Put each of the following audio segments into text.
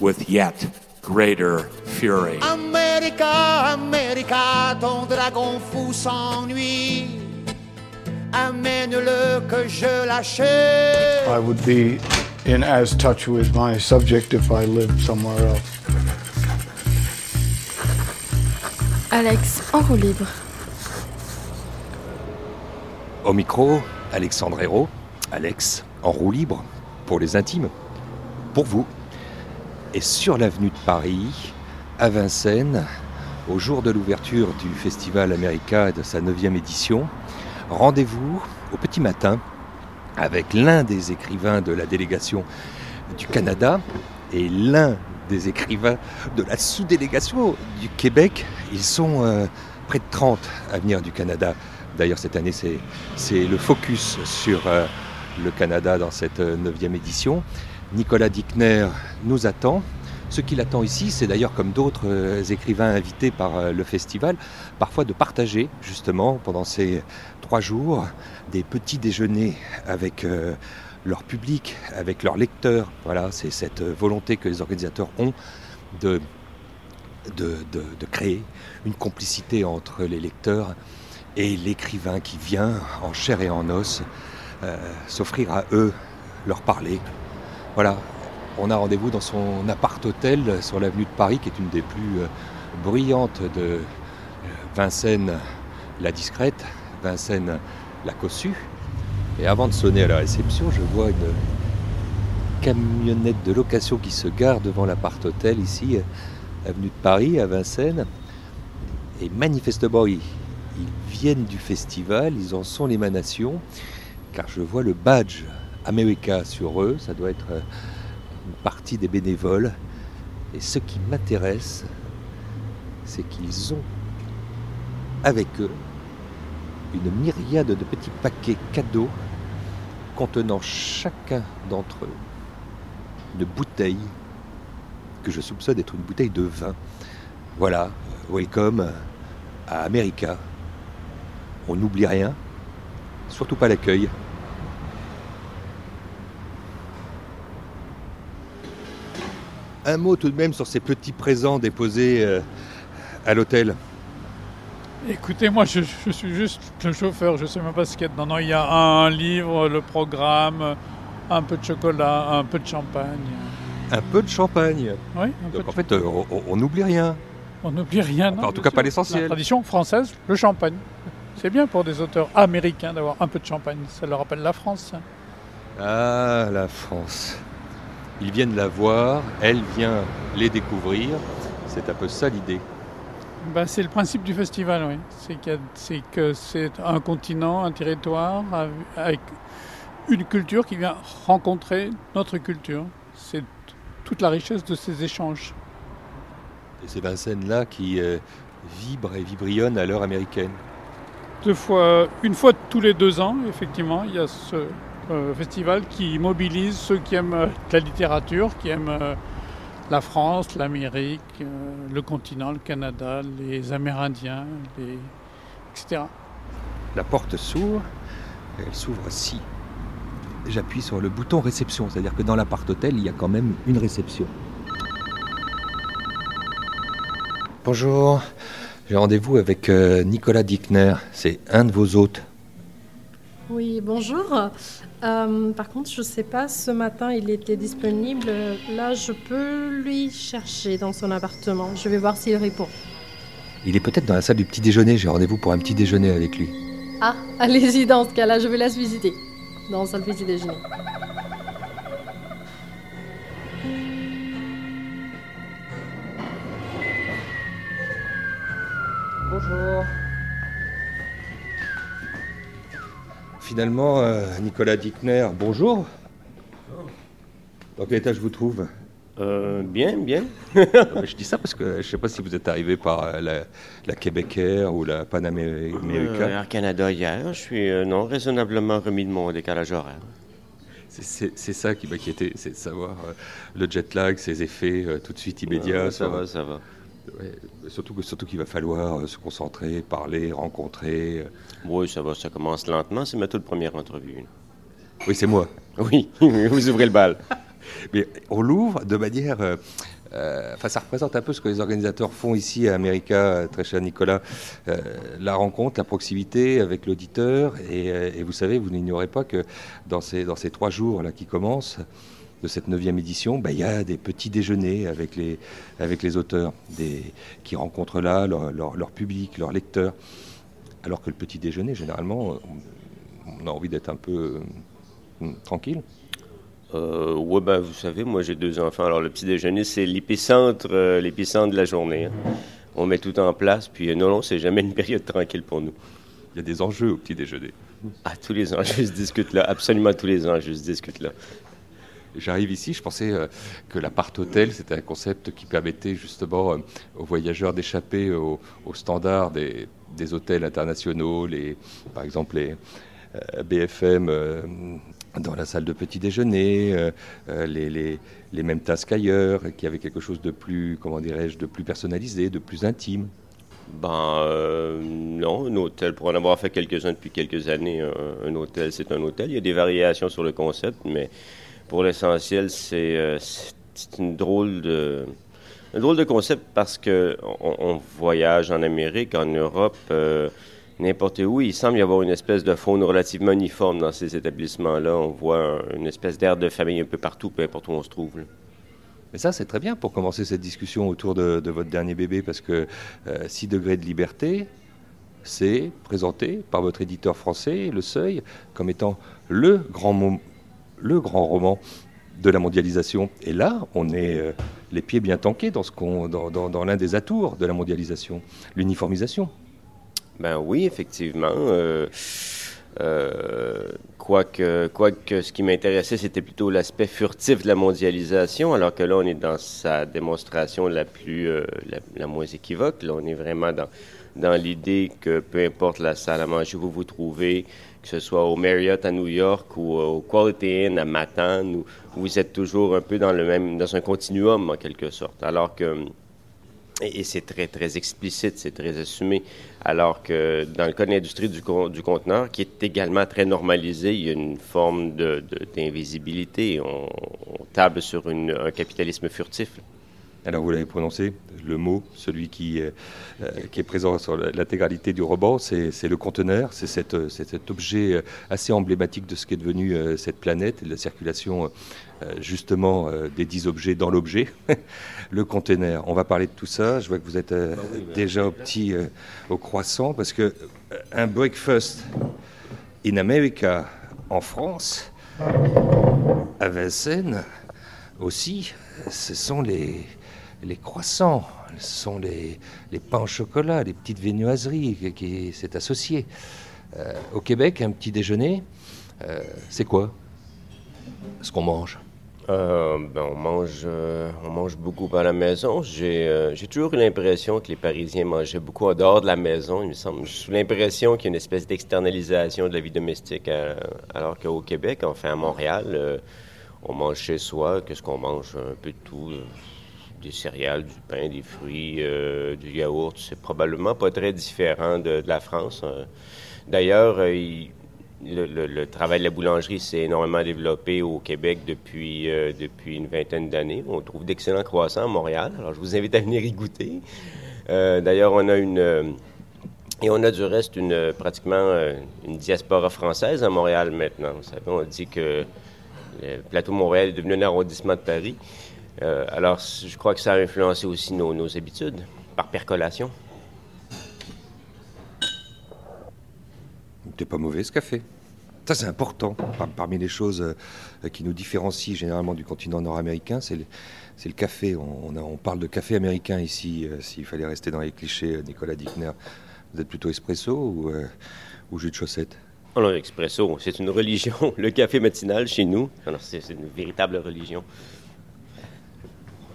with yet greater fury. America, America, ton dragon fou s'ennuie. Amène-le que je l'achète. I would be in as touch with my subject if I lived somewhere else. Alex, en roue libre. Au micro, Alexandre Hérault, Alex, en roue libre, pour les intimes, pour vous. Et sur l'avenue de Paris, à Vincennes, au jour de l'ouverture du Festival America de sa 9e édition, rendez-vous au petit matin avec l'un des écrivains de la délégation du Canada et l'un des écrivains de la sous-délégation du Québec. Ils sont euh, près de 30 à venir du Canada. D'ailleurs, cette année, c'est, le focus sur euh, le Canada dans cette euh, neuvième édition. Nicolas Dickner nous attend. Ce qu'il attend ici, c'est d'ailleurs comme d'autres euh, écrivains invités par euh, le festival, parfois de partager justement pendant ces trois jours des petits déjeuners avec euh, leur public, avec leurs lecteurs. Voilà, c'est cette volonté que les organisateurs ont de, créer une complicité entre les lecteurs et l'écrivain qui vient en chair et en os s'offrir à eux, leur parler. Voilà, on a rendez-vous dans son appart-hôtel sur l'avenue de Paris, qui est une des plus euh, bruyantes de euh, Vincennes la discrète, Vincennes la cossue. Et avant de sonner à la réception, je vois une camionnette de location qui se gare devant l'appart-hôtel ici, euh, avenue de Paris, à Vincennes. Et manifestement, ils viennent du festival, ils en sont l'émanation, car je vois le badge America sur eux, ça doit être euh, une partie des bénévoles. Et ce qui m'intéresse, c'est qu'ils ont avec eux une myriade de petits paquets cadeaux contenant chacun d'entre eux une bouteille que je soupçonne être une bouteille de vin. Voilà, welcome à America. On n'oublie rien, surtout pas l'accueil. Un mot tout de même sur ces petits présents déposés euh, à l'hôtel. Écoutez, moi je, je suis juste le chauffeur, je sais même pas ce qu'il y a dedans. Non, il y a un livre, le programme, un peu de chocolat, un peu de champagne. Un peu de champagne. Oui, un peu Donc de en fait, euh, on- n'oublie rien. On n'oublie rien. non, en tout cas, pas l'essentiel. La tradition française, le champagne. C'est bien pour des auteurs américains d'avoir un peu de champagne. Ça leur rappelle la France. Ah, la France. Ils viennent la voir, elle vient les découvrir. C'est un peu ça l'idée. Bah, c'est le principe du festival, oui. C'est c'est que c'est un continent, un territoire av- avec une culture qui vient rencontrer notre culture. C'est toute la richesse de ces échanges. Et c'est Vincennes-là qui euh, vibre et vibrionne à l'heure américaine. Deux fois, une fois tous les deux ans, effectivement, il y a ce euh, festival qui mobilise ceux qui aiment euh, la littérature, qui aiment euh, la France, l'Amérique, le continent, le Canada, les Amérindiens, les... etc. La porte s'ouvre, elle s'ouvre si j'appuie sur le bouton réception, c'est-à-dire que dans l'appart-hôtel, il y a quand même une réception. Bonjour, j'ai rendez-vous avec Nicolas Dickner, c'est un de vos hôtes. Oui, bonjour. Euh, par contre, je ne sais pas, ce matin il était disponible. Là, je peux lui chercher dans son appartement. Je vais voir s'il répond. Il est peut-être dans la salle du petit déjeuner, j'ai rendez-vous pour un petit déjeuner avec lui. Ah, allez-y dans ce cas-là, je vous laisse visiter. Dans le petit déjeuner. Bonjour. Finalement, euh, Nicolas Dickner, bonjour. Dans quel état je vous trouve? Euh, bien, bien. je dis ça parce que je ne sais pas si vous êtes arrivé par euh, la, la Québec Air ou la Pan America. Euh, Air Canada hier. Je suis euh, non raisonnablement remis de mon décalage horaire. C'est ça qui m'inquiétait, c'est de savoir euh, le jet lag, ses effets euh, tout de suite immédiats. Ouais, ça sur- va, ça va. Ouais, surtout que- surtout qu'il va falloir euh, se concentrer, parler, rencontrer. euh. Oui, ça va, ça commence lentement. C'est ma toute première entrevue. Oui, c'est moi. Oui, vous ouvrez le bal. Mais on l'ouvre de manière. euh, euh, Enfin, ça représente un peu ce que les organisateurs font ici à America, très cher Nicolas. Euh, la rencontre, la proximité avec l'auditeur. Et, et vous savez, vous n'ignorez pas que dans ces, dans ces trois jours là qui commencent, de cette neuvième édition, bah, il y a des petits déjeuners avec les, avec les auteurs, des, qui rencontrent là leur, leur- leur public, leurs lecteurs. Alors que le petit déjeuner, généralement, on, on a envie d'être un peu euh, tranquille. Euh, ouais, ben, vous savez, moi j'ai deux enfants. Alors le petit déjeuner, c'est l'épicentre, euh, l'épicentre de la journée. hein. On met tout en place, puis euh, non, non, c'est jamais une période tranquille pour nous. Il y a des enjeux au petit déjeuner. Ah, tous les enjeux se discutent là. Absolument tous les enjeux se discutent là. J'arrive ici, je pensais euh, que l'appart-hôtel, c'était un concept qui permettait justement euh, aux voyageurs d'échapper aux, aux standards des, hôtels internationaux, les, par exemple les euh, BFM dans la salle de petit déjeuner, les, les- mêmes tasses qu'ailleurs, et qui avait quelque chose de plus, comment dirais-je, de plus personnalisé, de plus intime. Ben, non, un hôtel, pour en avoir fait quelques-uns depuis quelques années, un hôtel, c'est un hôtel. Il y a des variations sur le concept, mais pour l'essentiel, c'est euh, c'est- une drôle de. Un drôle de concept parce que on, on voyage en Amérique, en Europe, euh, n'importe où. Il semble y avoir une espèce de faune relativement uniforme dans ces établissements-là. On voit un- une espèce d'air de famille un peu partout, peu importe où on se trouve. Mais ça, c'est très bien pour commencer cette discussion autour de, votre dernier bébé, parce que 6 degrés de liberté, c'est présenté par votre éditeur français, Le Seuil, comme étant le grand, mo- le grand roman de la mondialisation. Et là, on est euh, les pieds bien tankés dans, dans, dans- l'un des atours de la mondialisation, l'uniformisation. Ben oui, effectivement. Euh, euh, quoique, quoique ce qui m'intéressait, c'était plutôt l'aspect furtif de la mondialisation, alors que là, on est dans sa démonstration la plus, la moins équivoque. Là, on est vraiment dans, dans l'idée que peu importe la salle à manger où vous vous trouvez, que ce soit au Marriott à New York ou au Quality Inn à Matane, où vous êtes toujours un peu dans le même, dans un continuum en quelque sorte. Alors que et, c'est très, très explicite, c'est très assumé. Alors que dans le cas de l'industrie du, du conteneur, qui est également très normalisé, il y a une forme de- de- d'invisibilité. On, table sur un capitalisme furtif. Alors vous l'avez prononcé, le mot, celui qui, euh, euh, qui est présent sur l'intégralité du roman, c'est le conteneur, c'est euh, cet objet assez emblématique de ce qu'est devenu euh, cette planète, de la circulation euh, justement des dix objets dans l'objet, le conteneur. On va parler de tout ça, je vois que vous êtes euh, déjà au petit, au croissant, parce que un breakfast in America, en France, à Vincennes, aussi, ce sont les, les croissants, ce sont les, les pains au chocolat, les petites viennoiseries qui, s'est associé. Euh, au Québec, un petit déjeuner, euh, c'est quoi Ce qu'on mange? Euh, ben, on, mange, on mange beaucoup à la maison. J'ai toujours eu l'impression que les Parisiens mangeaient beaucoup en dehors de la maison, il me semble. J'ai l'impression qu'il y a une espèce d'externalisation de la vie domestique, alors qu'au Québec, enfin à Montréal, on mange chez soi. Qu'est-ce qu'on mange? Un peu de tout. Des céréales, du pain, des fruits, euh, du yaourt. C'est probablement pas très différent de, la France. euh. D'ailleurs, euh, le, travail de la boulangerie s'est énormément développé au Québec depuis, euh, depuis une vingtaine d'années. On trouve d'excellents croissants à Montréal. Alors, je vous invite à venir y goûter. D'ailleurs, on a une... et on a du reste une, pratiquement une diaspora française à Montréal maintenant. Vous savez, on dit que le plateau Montréal est devenu un arrondissement de Paris. Euh, alors, je crois que ça a influencé aussi nos, nos habitudes, par percolation. T'es pas mauvais ce café. Ça, c'est important. Par- parmi les choses euh, qui nous différencient généralement du continent nord-américain, c'est le, café. On, on a- on parle de café américain ici, euh, s'il fallait rester dans les clichés, Nicolas Dickner. Vous êtes plutôt espresso ou, euh, ou jus de chaussette? Oh non, l'expresso, c'est une religion. Le café matinal chez nous, c'est une véritable religion.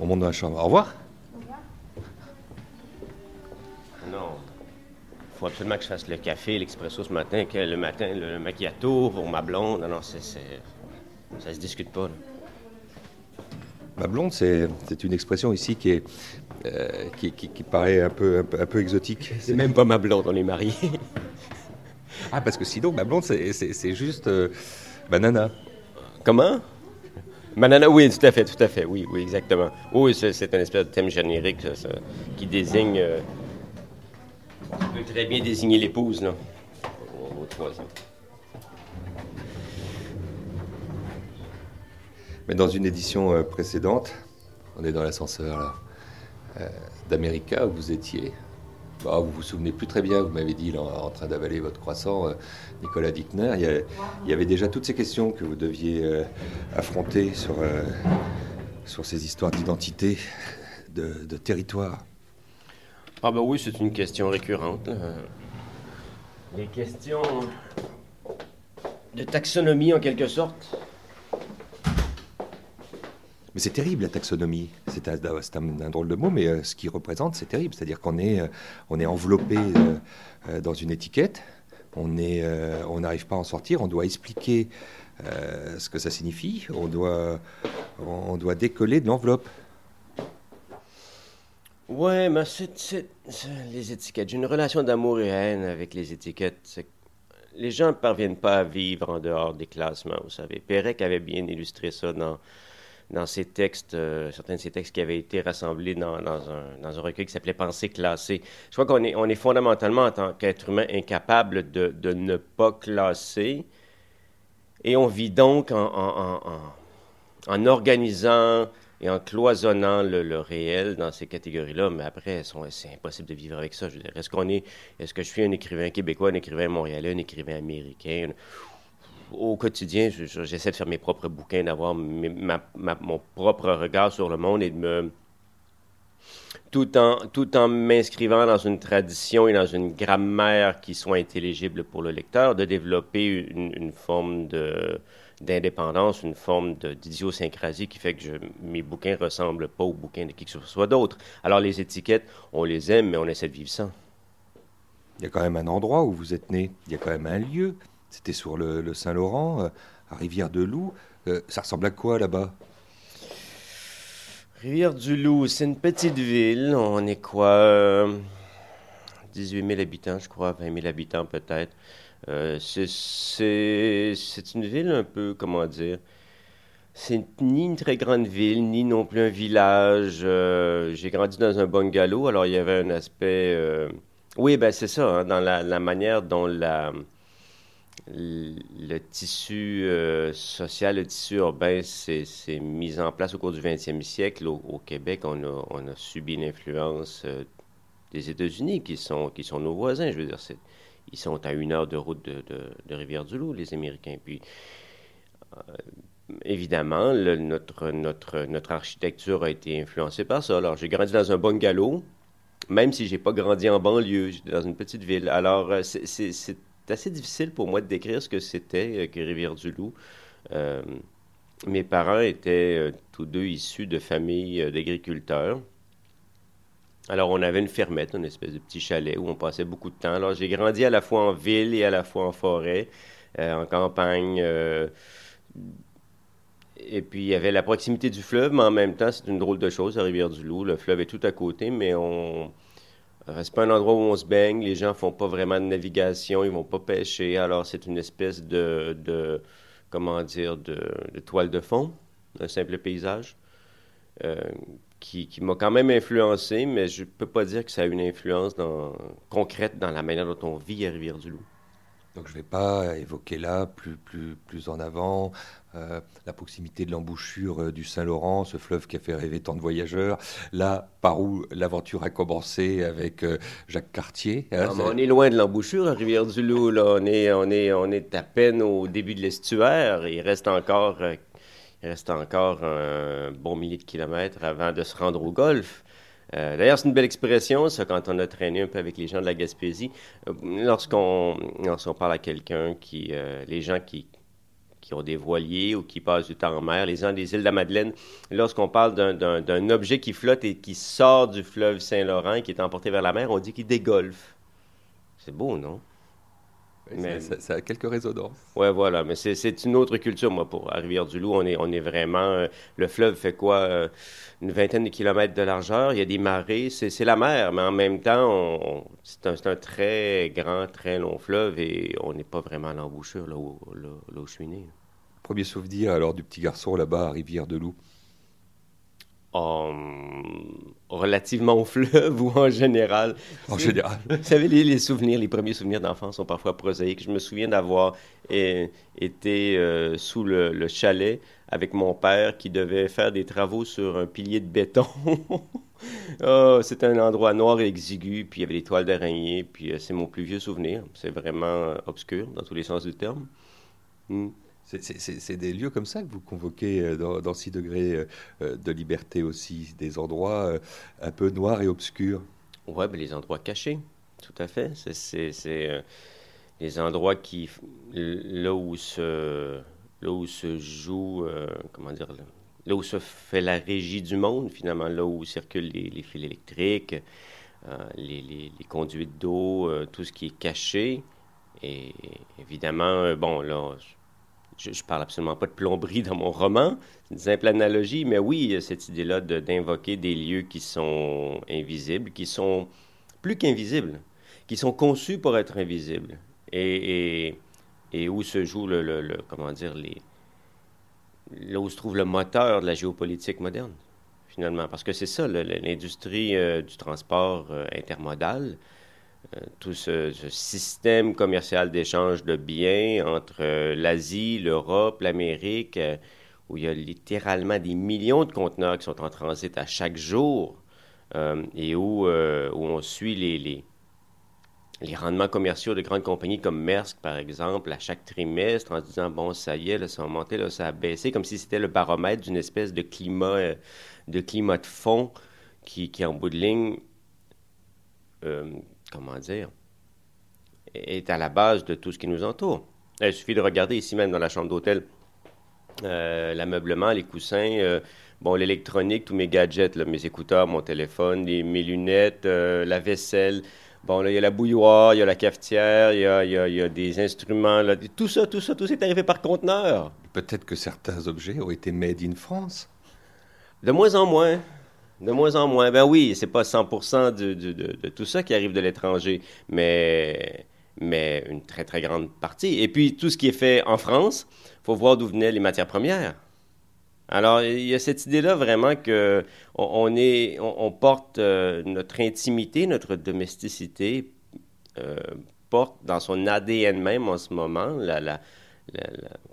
On monte dans la chambre. Au revoir. Non. Il faut absolument que je fasse le café, l'expresso ce matin, que le matin, le macchiato pour ma blonde. Non, non, c'est, ça se discute pas. là. Ma blonde, c'est une expression ici qui, est, euh, qui, qui- qui paraît un peu, un peu, un peu exotique. C'est même pas ma blonde, on est mariés. Ah, parce que sinon, ma blonde, c'est juste euh, banana. Comment? Banana, oui, tout à fait, tout à fait, oui, oui, exactement. Oui, c'est, un espèce de thème générique ça, qui désigne. euh, qui peut très bien désigner l'épouse, là. Au, au troisième. Mais dans une édition euh, précédente, on est dans l'ascenseur euh, d'America où vous étiez. Bah, vous vous souvenez plus très bien, vous m'avez dit en train d'avaler votre croissant, euh, Nicolas Dickner. Il y, avait déjà toutes ces questions que vous deviez euh, affronter sur, euh, sur ces histoires d'identité, de, territoire. Ah, ben oui, c'est une question récurrente. Les questions de taxonomie, en quelque sorte. Mais c'est terrible la taxonomie. C'est un, drôle de mot, mais euh, ce qu'il représente, c'est terrible. C'est-à-dire qu'on est, euh, enveloppé euh, dans une étiquette. On n'arrive pas à en sortir. On doit expliquer ce que ça signifie. On doit, décoller de l'enveloppe. Ouais, mais c'est, les étiquettes. J'ai une relation d'amour et haine avec les étiquettes. Les gens ne parviennent pas à vivre en dehors des classements, vous savez. Pérec avait bien illustré ça dans, dans ses textes, euh, certains de ses textes qui avaient été rassemblés dans, un, recueil qui s'appelait Pensée classée. Je crois qu'on est, on est fondamentalement, en tant qu'être humain, incapable de, ne pas classer. Et on vit donc en, organisant et en cloisonnant le, réel dans ces catégories-là, mais après, c'est impossible de vivre avec ça. Est-ce qu'on est, est-ce que je suis un écrivain québécois, un écrivain montréalais, un écrivain américain? Au quotidien, je- je- j'essaie de faire mes propres bouquins, d'avoir mon propre regard sur le monde et de me, tout en, tout en m'inscrivant dans une tradition et dans une grammaire qui soit intelligible pour le lecteur, de développer une, forme d'indépendance, une forme d'idiosyncrasie qui fait que mes bouquins ressemblent pas aux bouquins de qui que ce soit d'autre. Alors les étiquettes, on les aime, mais on essaie de vivre sans. Il y a quand même un endroit où vous êtes né. Il y a quand même un lieu. C'était sur le, Saint-Laurent, euh, à Rivière-de-Loup. Euh, ça ressemble à quoi là-bas? Rivière-du-Loup, c'est une petite ville. On est quoi euh, 18 000 habitants, je crois, 20 000 habitants peut-être. Euh, c'est- une ville un peu, comment dire, c'est ni une très grande ville, ni non plus un village. Euh, J'ai grandi dans un bungalow, alors il y avait un aspect... euh, Oui, ben c'est ça, hein, dans la manière dont la, le tissu euh, social, le tissu urbain s'est mis en place au cours du 20e siècle. Au, Québec, on a, subi l'influence euh, des États-Unis, qui sont, nos voisins. Je veux dire, ils sont à une heure de route de, Rivière-du-Loup, les Américains. Puis, euh, évidemment, notre, architecture a été influencée par ça. Alors, j'ai grandi dans un bungalow, même si j'ai pas grandi en banlieue, dans une petite ville. Alors, c'est assez difficile pour moi de décrire ce que c'était euh, que Rivière-du-Loup. Euh, mes parents étaient euh, tous deux issus de familles d'agriculteurs. Alors, on avait une fermette, une espèce de petit chalet où on passait beaucoup de temps. Alors, j'ai grandi à la fois en ville et à la fois en forêt, en campagne. et puis, il y avait la proximité du fleuve, mais en même temps, c'est une drôle de chose, à Rivière-du-Loup. Le fleuve est tout à côté, mais on... euh, C'est pas un endroit où on se baigne, les gens font pas vraiment de navigation, ils vont pas pêcher, alors c'est une espèce de, de comment dire, de, toile de fond, un simple paysage, euh, qui, m'a quand même influencé, mais je peux pas dire que ça a une influence concrète dans la manière dont on vit à Rivière-du-Loup. Donc je ne vais pas évoquer là, plus, plus, plus en avant, euh, la proximité de l'embouchure euh, du Saint-Laurent, ce fleuve qui a fait rêver tant de voyageurs, là par où l'aventure a commencé avec euh, Jacques Cartier. hein, Ah, on est loin de l'embouchure à Rivière-du-Loup. Là. On, est, on, est, on est à peine au début de l'estuaire. Il reste encore, il reste encore un bon millier de kilomètres avant de se rendre au golfe. Euh, D'ailleurs, c'est une belle expression, ça, quand on a traîné un peu avec les gens de la Gaspésie. Euh, lorsqu'on lorsqu'on parle à quelqu'un qui... euh, les gens qui qui ont des voiliers ou qui passent du temps en mer. Les gens des îles de la Madeleine, lorsqu'on parle d'un objet qui flotte et qui sort du fleuve Saint-Laurent et qui est emporté vers la mer, on dit qu'il dégolfe. C'est beau, non? Mais ça, a quelques résonances. Oui, voilà. Mais c'est une autre culture, moi, pour Rivière-du-Loup. On est, on est vraiment. Euh, le fleuve fait quoi euh, Une vingtaine de kilomètres de largeur. Il y a des marées. C'est la mer, mais en même temps, c'est un, très grand, très long fleuve et on n'est pas vraiment à l'embouchure, là, où, là, où je suis né. Premier souvenir alors du petit garçon là-bas à Relativement au fleuve ou en général. En général. Vous savez, les, souvenirs, les premiers souvenirs d'enfance sont parfois prosaïques. Je me souviens d'avoir été euh, sous le, chalet avec mon père qui devait faire des travaux sur un pilier de béton. oh, C'était un endroit noir et exigu, puis il y avait des toiles d'araignée, puis euh, c'est mon plus vieux souvenir. C'est vraiment euh, obscur dans tous les sens du terme. Hmm. C'est des lieux comme ça que vous convoquez euh, dans, dans 6 degrés euh, euh, de liberté aussi, des endroits un peu noirs et obscurs. Oui, ben les endroits cachés, tout à fait. C'est les endroits qui, là où se, là où se joue, comment dire, là où se fait la régie du monde, finalement, là où circulent les, fils électriques, les, les, les, conduites d'eau, tout ce qui est caché. Et évidemment, bon, là, je, ne parle absolument pas de plomberie dans mon roman, c'est une simple analogie, mais oui, cette idée-là d'invoquer des lieux qui sont invisibles, qui sont plus qu'invisibles, qui sont conçus pour être invisibles, et, où se joue le, comment dire, là où se trouve le moteur de la géopolitique moderne, finalement, parce que c'est ça, l'industrie euh, du transport euh, intermodal, tout ce, système commercial d'échange de biens entre euh, l'Asie, l'Europe, l'Amérique, euh, où il y a littéralement des millions de conteneurs qui sont en transit à chaque jour et où, où on suit les, les, les, rendements commerciaux de grandes compagnies comme Maersk, par exemple, à chaque trimestre en se disant, bon, ça y est, là, ça a monté, là, ça a baissé, comme si c'était le baromètre d'une espèce de climat, de climat de fond qui, qui, en bout de ligne, comment dire, est à la base de tout ce qui nous entoure. Il suffit de regarder ici même dans la chambre d'hôtel euh, l'ameublement, les coussins, euh, bon, l'électronique, tous mes gadgets, mes écouteurs, mon téléphone, mes lunettes, euh, la vaisselle. Bon, là, il y a la bouilloire, il y a la cafetière, il y a, il y a, des instruments. Là, tout ça, tout ça, tout ça est arrivé par conteneur. Peut-être que certains objets ont été made in France. De moins en moins. De moins en moins. Ben oui, c'est pas 100% de, tout ça qui arrive de l'étranger, mais, une très, très grande partie. Et puis, tout ce qui est fait en France, faut voir d'où venaient les matières premières. Alors, il y a cette idée-là vraiment que on, porte euh, notre intimité, notre domesticité, euh, porte dans son ADN même en ce moment, la,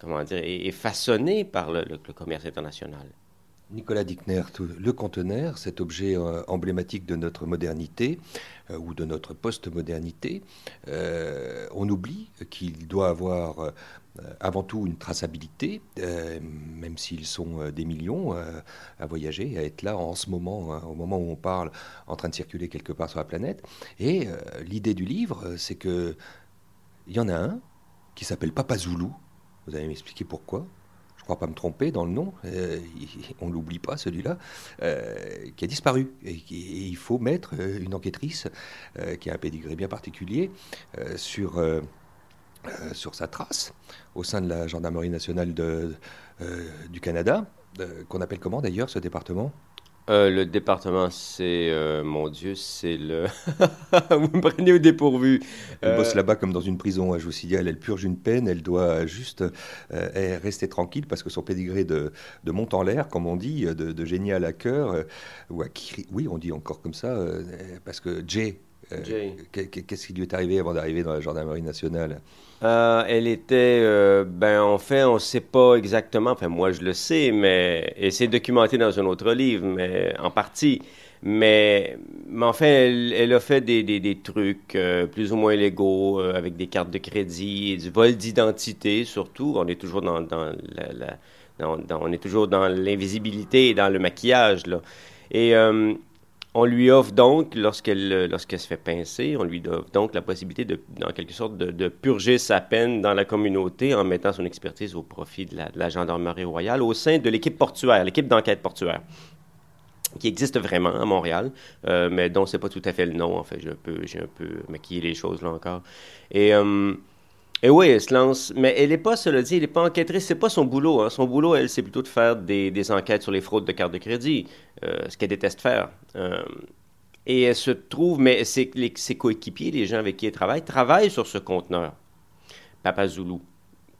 comment dire, est, façonnée par le commerce international. Nicolas Dickner, le conteneur, cet objet euh, emblématique de notre modernité euh, ou de notre post-modernité, euh, on oublie qu'il doit avoir avant tout une traçabilité, même s'ils sont des millions à voyager, à être là en ce moment, hein, au moment où on parle, en train de circuler quelque part sur la planète. Et l'idée du livre, c'est que il y en a un qui s'appelle Papa Zoulou. Vous allez m'expliquer pourquoi crois pas me tromper dans le nom, euh, on l'oublie pas celui-là, euh, qui a disparu. Et, il faut mettre euh, une enquêtrice qui a un pédigré bien particulier sur, sur sa trace au sein de la gendarmerie nationale du Canada, qu'on appelle comment d'ailleurs ce département? Euh, le département, c'est, euh, mon Dieu, c'est le... vous me prenez au dépourvu. Elle bosse euh, là-bas comme dans une prison. Je vous signale, elle purge une peine, elle doit juste rester tranquille parce que son pédigré de, de monte en l'air, comme on dit, de, de génial à cœur, ou à oui, on dit encore comme ça, parce que Jay, qu'est-ce qui lui est arrivé avant d'arriver dans la gendarmerie nationale? Euh, elle était, euh, ben en fait, on ne sait pas exactement. Enfin, moi, je le sais, mais et c'est documenté dans un autre livre, mais en partie. Mais, mais en fait, elle, a fait des, des, des trucs euh, plus ou moins légaux avec des cartes de crédit, et du vol d'identité surtout. On est toujours dans, dans la, on est toujours dans l'invisibilité et dans le maquillage là. Et on lui offre donc, lorsqu'elle lorsqu'elle se fait pincer, on lui offre donc la possibilité, de, en quelque sorte, de, purger sa peine dans la communauté en mettant son expertise au profit de la, gendarmerie royale au sein de l'équipe portuaire, l'équipe d'enquête portuaire qui existe vraiment à Montréal, euh, mais dont c'est pas tout à fait le nom, en fait. J'ai un peu, j'ai un peu maquillé les choses là encore. Et, euh, et oui, elle se lance, mais elle n'est pas, cela dit, elle n'est pas enquêtrice, c'est pas son boulot. Hein. Son boulot, elle, c'est plutôt de faire des, enquêtes sur les fraudes de cartes de crédit, euh, ce qu'elle déteste faire. Euh, et elle se trouve, mais ses, ses coéquipiers, les gens avec qui elle travaille, travaillent sur ce conteneur, Papa Zulu,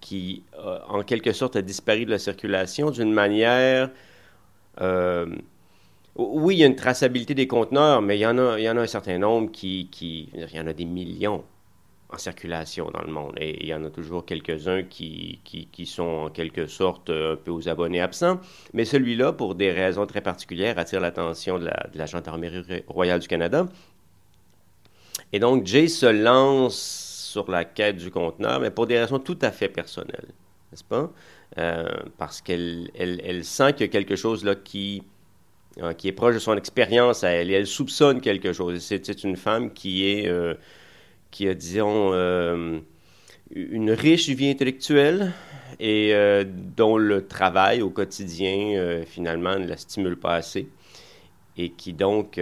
qui, euh, en quelque sorte, a disparu de la circulation d'une manière... oui, il y a une traçabilité des conteneurs, mais il y en a, il y en a un certain nombre qui... Il y en a des millions en circulation dans le monde. Et il y en a toujours quelques-uns qui, qui, sont en quelque sorte un peu aux abonnés absents. Mais celui-là, pour des raisons très particulières, attire l'attention de la, de la Gendarmerie royale du Canada. Et donc, Jay se lance sur la quête du conteneur, mais pour des raisons tout à fait personnelles, n'est-ce pas? Euh, parce qu'elle elle, elle sent qu'il y a quelque chose là qui, euh, qui est proche de son expérience à elle, et elle soupçonne quelque chose. C'est une femme qui est... Euh, qui a, disons, euh, une riche vie intellectuelle et euh, dont le travail au quotidien, euh, finalement, ne la stimule pas assez. Et qui donc,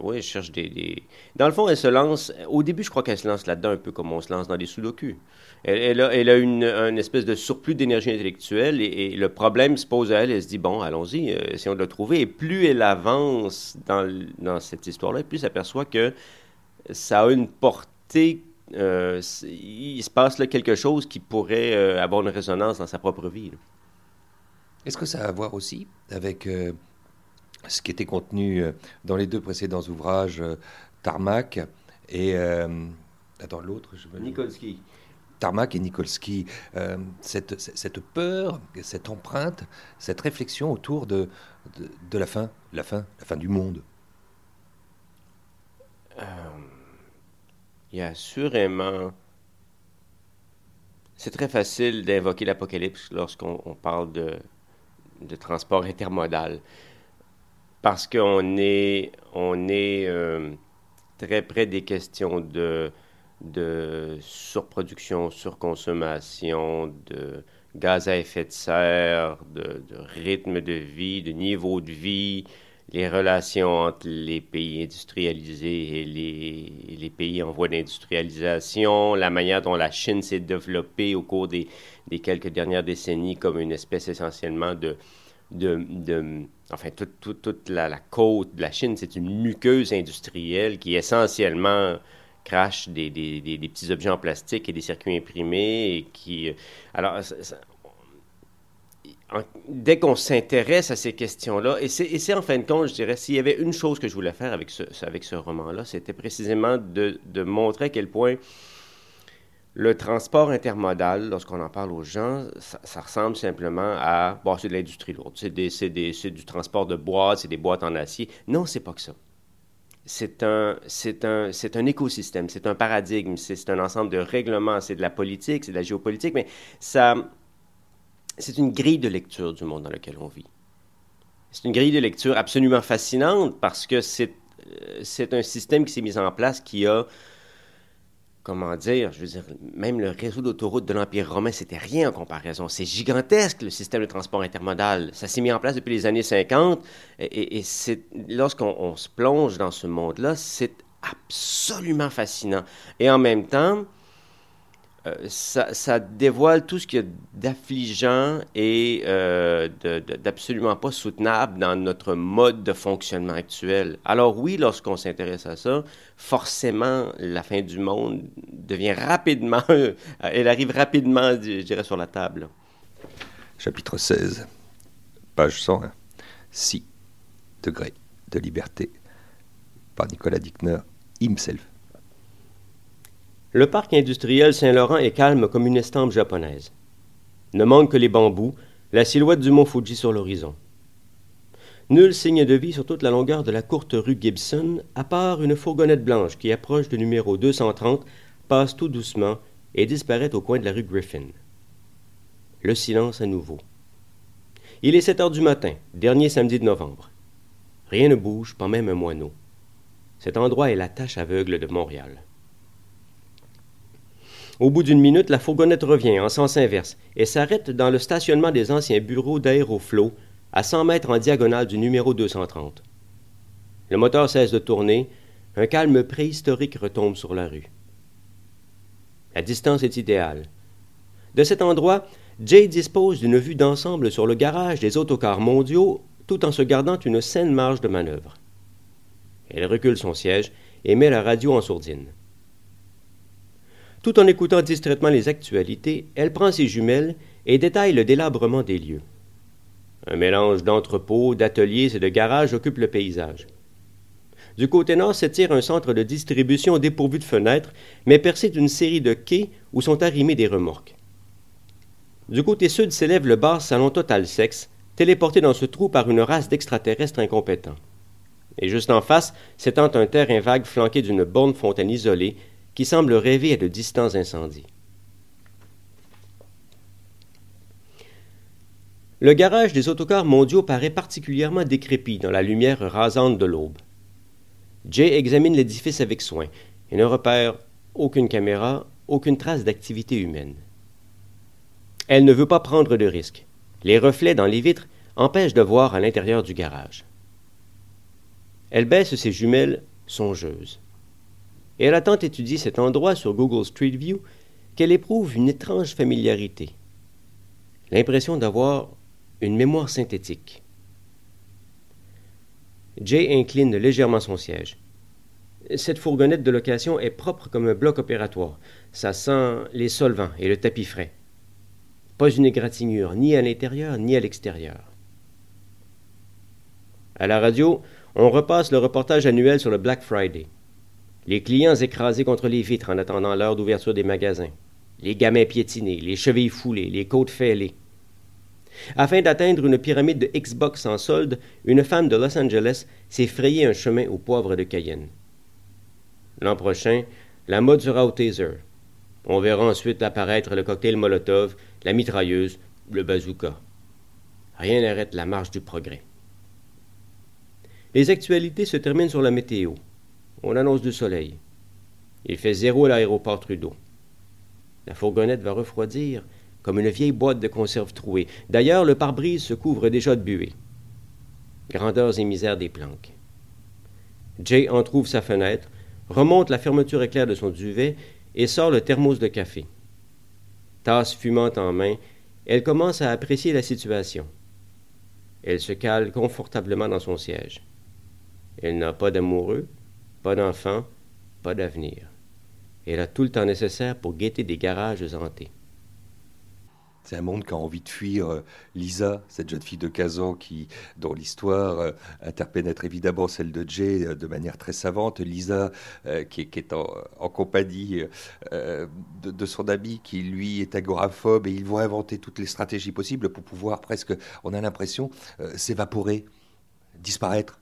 oui, cherche des, Dans le fond, elle se lance. Au début, je crois qu'elle se lance là-dedans un peu comme on se lance dans des sudoku. Elle, elle a une, espèce de surplus d'énergie intellectuelle et, le problème se pose à elle. Elle se dit bon, allons-y, essayons de le trouver. Et plus elle avance dans, dans cette histoire-là, plus elle s'aperçoit que ça a une portée euh, il se passe là quelque chose qui pourrait euh, avoir une résonance dans sa propre vie. Est-ce que ça a à voir aussi avec euh, ce qui était contenu dans les deux précédents ouvrages, Tarmac et attends l'autre, je Nikolski. Tarmac et Nikolski, cette, cette, peur, cette empreinte, cette réflexion autour de, de, de la fin, la fin, la fin du monde. Il y a assurément... C'est très facile d'invoquer l'apocalypse lorsqu'on parle de, transport intermodal, parce qu'on est, on est euh, très près des questions de, surproduction, surconsommation, de gaz à effet de serre, de rythme de vie, de niveau de vie, les relations entre les pays industrialisés et les, pays en voie d'industrialisation, la manière dont la Chine s'est développée au cours des, quelques dernières décennies comme une espèce essentiellement de... enfin, toute, la, côte de la Chine, c'est une muqueuse industrielle qui essentiellement crache des, des, petits objets en plastique et des circuits imprimés et qui... Alors, dès qu'on s'intéresse à ces questions-là, et c'est en fin de compte, je dirais, s'il y avait une chose que je voulais faire avec ce, roman-là, c'était précisément de, montrer à quel point le transport intermodal, lorsqu'on en parle aux gens, ça, ressemble simplement à, bon, c'est de l'industrie lourde, c'est du transport de boîtes, c'est des boîtes en acier. Non, c'est pas que ça. C'est un, un, un écosystème, c'est un paradigme, c'est un ensemble de règlements, c'est de la politique, c'est de la géopolitique, mais ça, c'est une grille de lecture du monde dans lequel on vit. C'est une grille de lecture absolument fascinante parce que c'est, euh, c'est un système qui s'est mis en place qui a, comment dire, je veux dire, même le réseau d'autoroutes de l'Empire romain, c'était rien en comparaison. C'est gigantesque, le système de transport intermodal. Ça s'est mis en place depuis les années 50 et, lorsqu'on se plonge dans ce monde-là, c'est absolument fascinant. Et en même temps, euh, ça, dévoile tout ce qu'il y a d'affligeant et euh, d'absolument pas soutenable dans notre mode de fonctionnement actuel. Alors oui, lorsqu'on s'intéresse à ça, forcément, la fin du monde devient rapidement, elle arrive rapidement, je dirais, sur la table. Chapitre 16, page 101, 6 degrés de liberté, par Nicolas Dickner himself. Le parc industriel Saint-Laurent est calme comme une estampe japonaise. Ne manque que les bambous, la silhouette du mont Fuji sur l'horizon. Nul signe de vie sur toute la longueur de la courte rue Gibson, à part une fourgonnette blanche qui approche du numéro 230, passe tout doucement et disparaît au coin de la rue Griffin. Le silence à nouveau. Il est 7 heures du matin, dernier samedi de novembre. Rien ne bouge, pas même un moineau. Cet endroit est la tâche aveugle de Montréal. Au bout d'une minute, la fourgonnette revient en sens inverse et s'arrête dans le stationnement des anciens bureaux d'Aéroflow, à 100 mètres en diagonale du numéro 230. Le moteur cesse de tourner, un calme préhistorique retombe sur la rue. La distance est idéale. De cet endroit, Jay dispose d'une vue d'ensemble sur le garage des autocars mondiaux tout en se gardant une saine marge de manœuvre. Elle recule son siège et met la radio en sourdine. Tout en écoutant distraitement les actualités, elle prend ses jumelles et détaille le délabrement des lieux. Un mélange d'entrepôts, d'ateliers et de garages occupe le paysage. Du côté nord s'étire un centre de distribution dépourvu de fenêtres, mais percé d'une série de quais où sont arrimées des remorques. Du côté sud s'élève le bar salon Total Sex, téléporté dans ce trou par une race d'extraterrestres incompétents. Et juste en face s'étend un terrain vague flanqué d'une borne fontaine isolée qui semble rêver de distants incendies. Le garage des autocars mondiaux paraît particulièrement décrépit dans la lumière rasante de l'aube. Jay examine l'édifice avec soin et ne repère aucune caméra, aucune trace d'activité humaine. Elle ne veut pas prendre de risques. Les reflets dans les vitres empêchent de voir à l'intérieur du garage. Elle baisse ses jumelles songeuses. Et elle a tant étudié cet endroit sur Google Street View qu'elle éprouve une étrange familiarité. L'impression d'avoir une mémoire synthétique. Jay incline légèrement son siège. Cette fourgonnette de location est propre comme un bloc opératoire. Ça sent les solvants et le tapis frais. Pas une égratignure, ni à l'intérieur, ni à l'extérieur. À la radio, on repasse le reportage annuel sur le Black Friday. Les clients écrasés contre les vitres en attendant l'heure d'ouverture des magasins. Les gamins piétinés, les chevilles foulées, les côtes fêlées. Afin d'atteindre une pyramide de Xbox en solde, une femme de Los Angeles s'est frayé un chemin au poivre de Cayenne. L'an prochain, la mode sera au taser. On verra ensuite apparaître le cocktail Molotov, la mitrailleuse, le bazooka. Rien n'arrête la marche du progrès. Les actualités se terminent sur la météo. On annonce du soleil. Il fait zéro à l'aéroport Trudeau. La fourgonnette va refroidir comme une vieille boîte de conserve trouée. D'ailleurs, le pare-brise se couvre déjà de buée. Grandeurs et misère des planques. Jay entr'ouvre sa fenêtre, remonte la fermeture éclair de son duvet et sort le thermos de café. Tasse fumante en main, elle commence à apprécier la situation. Elle se cale confortablement dans son siège. Elle n'a pas d'amoureux, pas d'enfant, pas d'avenir. Elle a tout le temps nécessaire pour guetter des garages hantés. C'est un monde qui a envie de fuir. Euh, Lisa, cette jeune fille de 15 ans qui, dont l'histoire euh, interpénètre évidemment celle de Jay euh, de manière très savante. Lisa, qui, est en, compagnie de, son ami qui, lui, est agoraphobe et ils vont inventer toutes les stratégies possibles pour pouvoir presque, on a l'impression, s'évaporer, disparaître.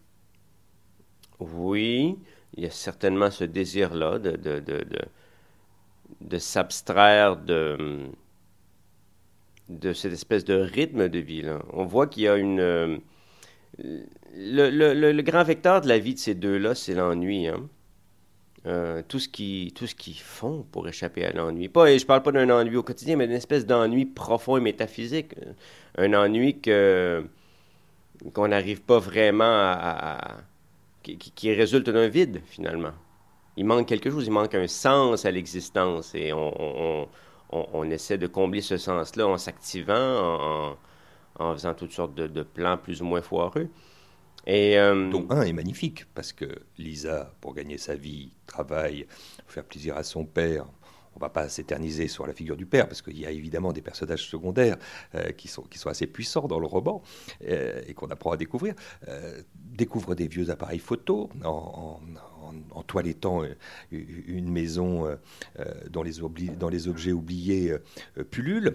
Oui, il y a certainement ce désir-là de, s'abstraire de de cette espèce de rythme de vie. On voit qu'il y a une... Euh, le, grand vecteur de la vie de ces deux-là, c'est l'ennui. Hein? Euh, tout ce qu'ils font pour échapper à l'ennui. Pas, je parle pas d'un ennui au quotidien, mais d'une espèce d'ennui profond et métaphysique. Un ennui qu'on n'arrive pas vraiment à, qui, résulte d'un vide finalement. Il manque quelque chose, il manque un sens à l'existence et on, on on, essaie de combler ce sens-là en s'activant, en, faisant toutes sortes de, plans plus ou moins foireux. Et, euh, Donc un est magnifique parce que Lisa, pour gagner sa vie, travaille, faire plaisir à son père. On va pas s'éterniser sur la figure du père parce qu'il y a évidemment des personnages secondaires euh, qui, sont, qui sont assez puissants dans le roman euh, et qu'on apprend à découvrir. découvre des vieux appareils photo en, en, toilettant euh, une maison euh, euh, dont, les objets oubliés pullulent.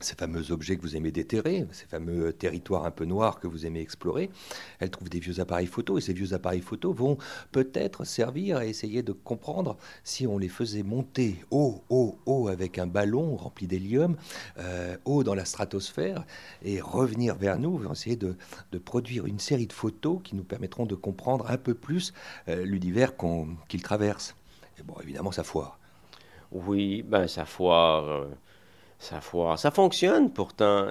Ces fameux objets que vous aimez déterrer, ces fameux territoires un peu noirs que vous aimez explorer. Elle trouve des vieux appareils photo et ces vieux appareils photo vont peut-être servir à essayer de comprendre si on les faisait monter haut, haut, haut avec un ballon rempli d'hélium, euh, haut dans la stratosphère et revenir vers nous, essayer de, produire une série de photos qui nous permettront de comprendre un peu plus euh, l'univers qu'il traverse. Et bon, évidemment, ça foire. Oui, ben ça foire. Ça foire. Ça fonctionne pourtant.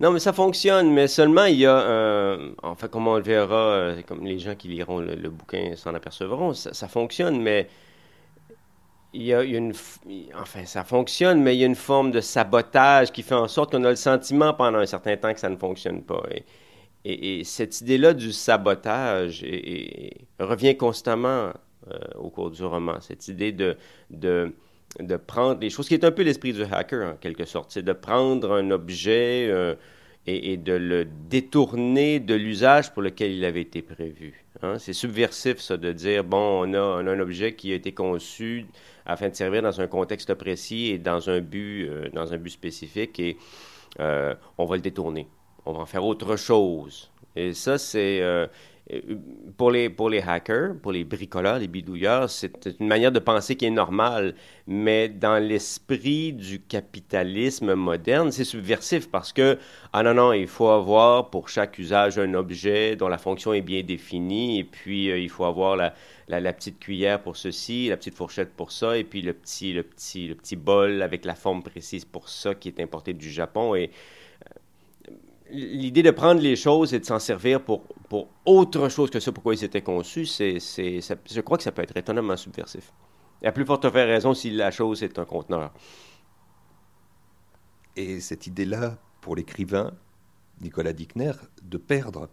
Non, mais ça fonctionne, mais seulement il y a, euh, enfin, comme on le verra, euh, comme les gens qui liront le, bouquin s'en apercevront, ça, fonctionne, mais il y, a, une. Enfin, ça fonctionne, mais il y a une forme de sabotage qui fait en sorte qu'on a le sentiment pendant un certain temps que ça ne fonctionne pas. Et, cette idée-là du sabotage revient constamment euh, au cours du roman. Cette idée de de prendre des choses, qui est un peu l'esprit du hacker en quelque sorte, c'est de prendre un objet euh, et, de le détourner de l'usage pour lequel il avait été prévu. Hein. C'est subversif ça de dire, bon, on a, un objet qui a été conçu afin de servir dans un contexte précis et dans un but, euh, dans un but spécifique et euh, on va le détourner. On va en faire autre chose. Et ça, c'est pour les, pour les hackers, pour les bricoleurs, les bidouilleurs, c'est une manière de penser qui est normale, mais dans l'esprit du capitalisme moderne, c'est subversif parce que, ah non, non, il faut avoir pour chaque usage un objet dont la fonction est bien définie, et puis euh, il faut avoir la, la, petite cuillère pour ceci, la petite fourchette pour ça, et puis le petit, le petit, le petit bol avec la forme précise pour ça qui est importé du Japon. Et l'idée de prendre les choses et de s'en servir pour, autre chose que ça, pourquoi ils étaient conçus, c'est, je crois que ça peut être étonnamment subversif. À plus forte raison si la chose est un conteneur. Et cette idée-là, pour l'écrivain, Nicolas Dickner, de perdre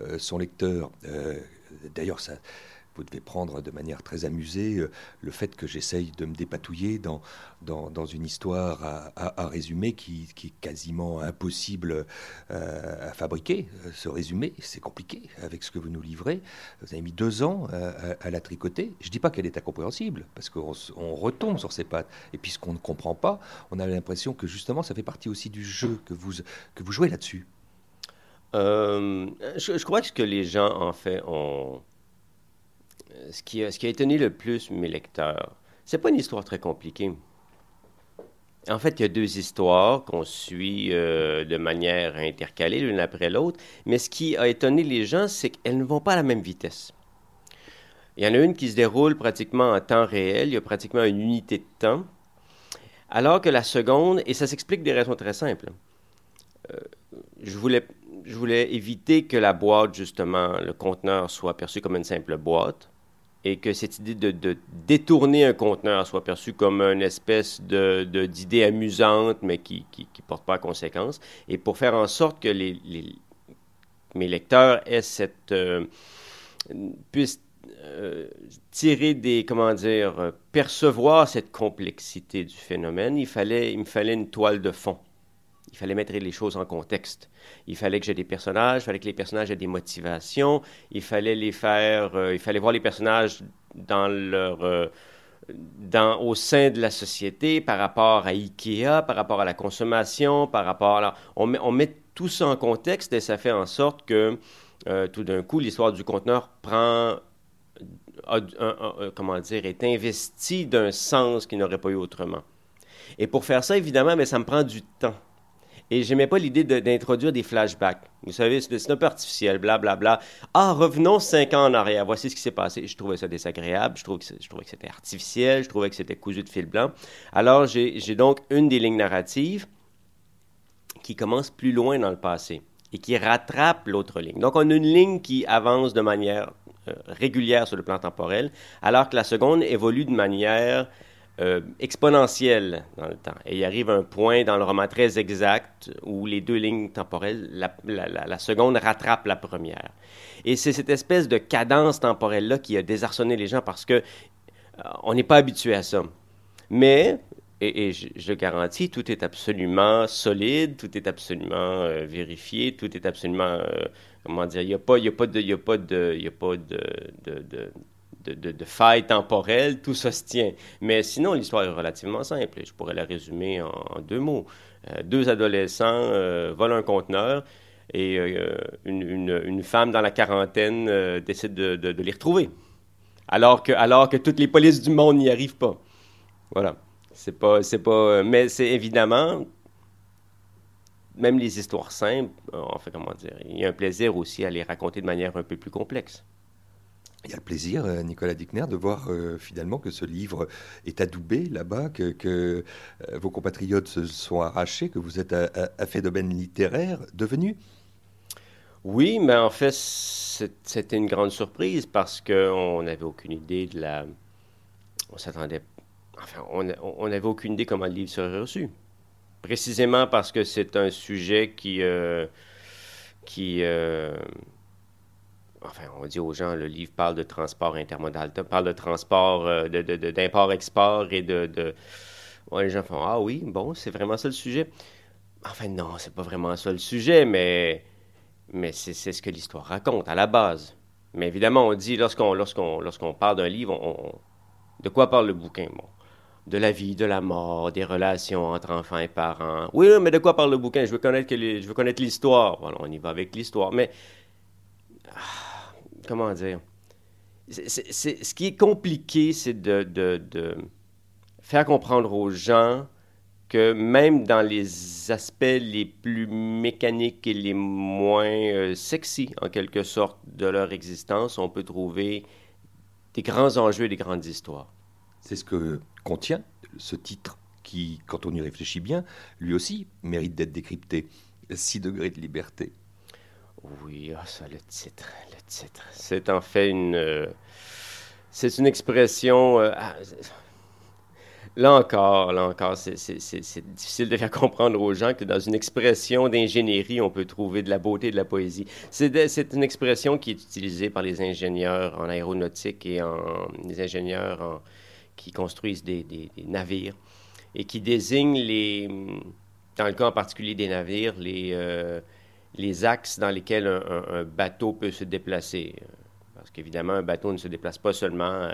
euh, son lecteur, euh, d'ailleurs, ça, vous devez prendre de manière très amusée euh, le fait que j'essaye de me dépatouiller dans, dans, une histoire à, résumer qui, est quasiment impossible euh, à fabriquer. Euh, ce résumé, c'est compliqué avec ce que vous nous livrez. Vous avez mis deux ans à, la tricoter. Je ne dis pas qu'elle est incompréhensible, parce qu'on retombe sur ses pattes. Et puis ce qu'on ne comprend pas, on a l'impression que justement ça fait partie aussi du jeu que vous, que vous jouez là-dessus. je, je, crois que ce que les gens, en fait, ont ce qui, a, ce qui a étonné le plus mes lecteurs, c'est pas une histoire très compliquée. En fait, il y a deux histoires qu'on suit euh, de manière intercalée l'une après l'autre, mais ce qui a étonné les gens, c'est qu'elles ne vont pas à la même vitesse. Il y en a une qui se déroule pratiquement en temps réel, il y a pratiquement une unité de temps, alors que la seconde, et ça s'explique des raisons très simples. Euh, je, voulais, je voulais éviter que la boîte, justement, le conteneur, soit perçu comme une simple boîte et que cette idée de, détourner un conteneur soit perçue comme une espèce d'idée amusante, mais qui ne porte pas conséquence, et pour faire en sorte que mes lecteurs euh, puissent euh, tirer des, comment dire, percevoir cette complexité du phénomène, il me fallait une toile de fond. Il fallait mettre les choses en contexte. Il fallait que j'ai des personnages, il fallait que les personnages aient des motivations, il fallait les faire, euh, il fallait voir les personnages dans leur, euh, dans, au sein de la société par rapport à Ikea, par rapport à la consommation, par rapport à... On met, on met tout ça en contexte et ça fait en sorte que euh, tout d'un coup, l'histoire du conteneur prend comment dire, est investie d'un sens qu'il n'aurait pas eu autrement. Et pour faire ça, évidemment, mais ça me prend du temps. Et j'aimais pas l'idée d'introduire des flashbacks. Vous savez, c'est un peu artificiel, blablabla. Bla, bla. Ah, revenons cinq ans en arrière. Voici ce qui s'est passé. Je trouvais ça désagréable. Je trouvais que, je trouvais que c'était artificiel. Je trouvais que c'était cousu de fil blanc. Alors, j'ai donc une des lignes narratives qui commence plus loin dans le passé et qui rattrape l'autre ligne. Donc, on a une ligne qui avance de manière euh, régulière sur le plan temporel, alors que la seconde évolue de manière euh, exponentielle dans le temps. Et il arrive un point dans le roman très exact où les deux lignes temporelles, la, seconde rattrape la première. Et c'est cette espèce de cadence temporelle-là qui a désarçonné les gens parce que euh, on n'est pas habitué à ça. Mais, et, je, le garantis, tout est absolument solide, tout est absolument euh, vérifié, tout est absolument, comment dire, il n'y a pas, y a pas de, y a pas de, y a pas de, failles temporelles, tout ça se tient. Mais sinon, l'histoire est relativement simple. Je pourrais la résumer en, deux mots. Euh, deux adolescents euh, volent un conteneur et euh, une, femme dans la quarantaine décide de, les retrouver. Alors que, alors que toutes les polices du monde n'y arrivent pas. Voilà. C'est pas, c'est pas, mais c'est évidemment, même les histoires simples, fait, comment dire, il y a un plaisir aussi à les raconter de manière un peu plus complexe. Il y a le plaisir, euh, Nicolas Dickner, de voir euh, finalement que ce livre est adoubé là-bas, que, euh, vos compatriotes se sont arrachés, que vous êtes un, phénomène littéraire devenu. Oui, mais en fait, c'était une grande surprise parce qu'on n'avait aucune idée de la. On s'attendait. Enfin, on n'avait aucune idée comment le livre serait reçu. Précisément parce que c'est un sujet qui. qui enfin, on dit aux gens, le livre parle de transport intermodal, parle de transport, euh, d'import-export et de... les gens font, ah oui, bon, c'est vraiment ça le sujet. Enfin, non, c'est pas vraiment ça le sujet, mais, mais c'est ce que l'histoire raconte à la base. Mais évidemment, on dit, lorsqu'on parle d'un livre, de quoi parle le bouquin? De la vie, de la mort, des relations entre enfants et parents. Oui, mais de quoi parle le bouquin? Je veux connaître, l'histoire. Voilà, on y va avec l'histoire. Mais comment dire, ce qui est compliqué, c'est de, faire comprendre aux gens que même dans les aspects les plus mécaniques et les moins euh, sexy, en quelque sorte, de leur existence, on peut trouver des grands enjeux et des grandes histoires. C'est ce que contient ce titre qui, quand on y réfléchit bien, lui aussi mérite d'être décrypté. 6 degrés de liberté. Oui, ah, ça, le titre, le titre. C'est en fait une. Euh, c'est une expression. Euh, ah, là encore, là encore, c'est difficile de faire comprendre aux gens que dans une expression d'ingénierie, on peut trouver de la beauté et de la poésie. C'est une expression qui est utilisée par les ingénieurs en aéronautique et en, les ingénieurs qui construisent des, navires et qui désigne les, dans le cas en particulier des navires, les, euh, les axes dans lesquels un, bateau peut se déplacer. Parce qu'évidemment, un bateau ne se déplace pas seulement euh,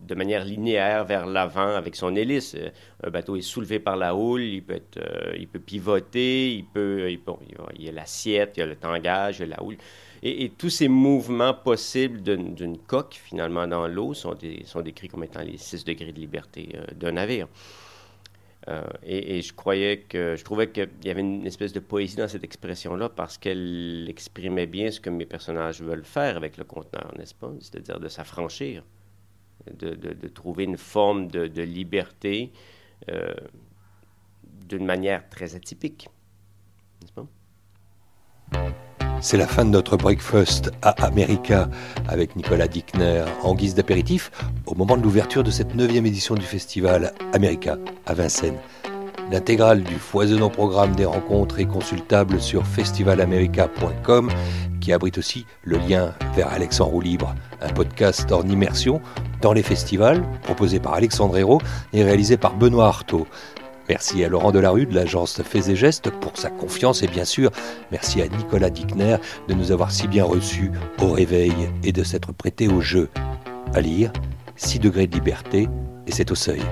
de manière linéaire vers l'avant avec son hélice. Un bateau est soulevé par la houle, il peut, être, euh, il peut pivoter, il peut, il, y a l'assiette, il y a le tangage, il y a la houle. Et, tous ces mouvements possibles d'une coque, finalement, dans l'eau, sont, décrits comme étant les 6 degrés de liberté euh, d'un navire. Euh, et, je croyais que, je trouvais qu'il y avait une espèce de poésie dans cette expression-là parce qu'elle exprimait bien ce que mes personnages veulent faire avec le conteneur, n'est-ce pas? C'est-à-dire de s'affranchir, de, trouver une forme de, de liberté euh, d'une manière très atypique, n'est-ce pas? C'est la fin de notre breakfast à America avec Nicolas Dickner en guise d'apéritif au moment de l'ouverture de cette neuvième édition du festival America à Vincennes. L'intégrale du foisonnant programme des rencontres est consultable sur festivalamerica.com qui abrite aussi le lien vers Alex en libre, un podcast en immersion dans les festivals proposé par Alexandre Hérault et réalisé par Benoît Artaud. Merci à Laurent Delarue de l'agence Faits et Gestes pour sa confiance et bien sûr, merci à Nicolas Dickner de nous avoir si bien reçus au réveil et de s'être prêté au jeu. À lire, 6 degrés de liberté et c'est au seuil.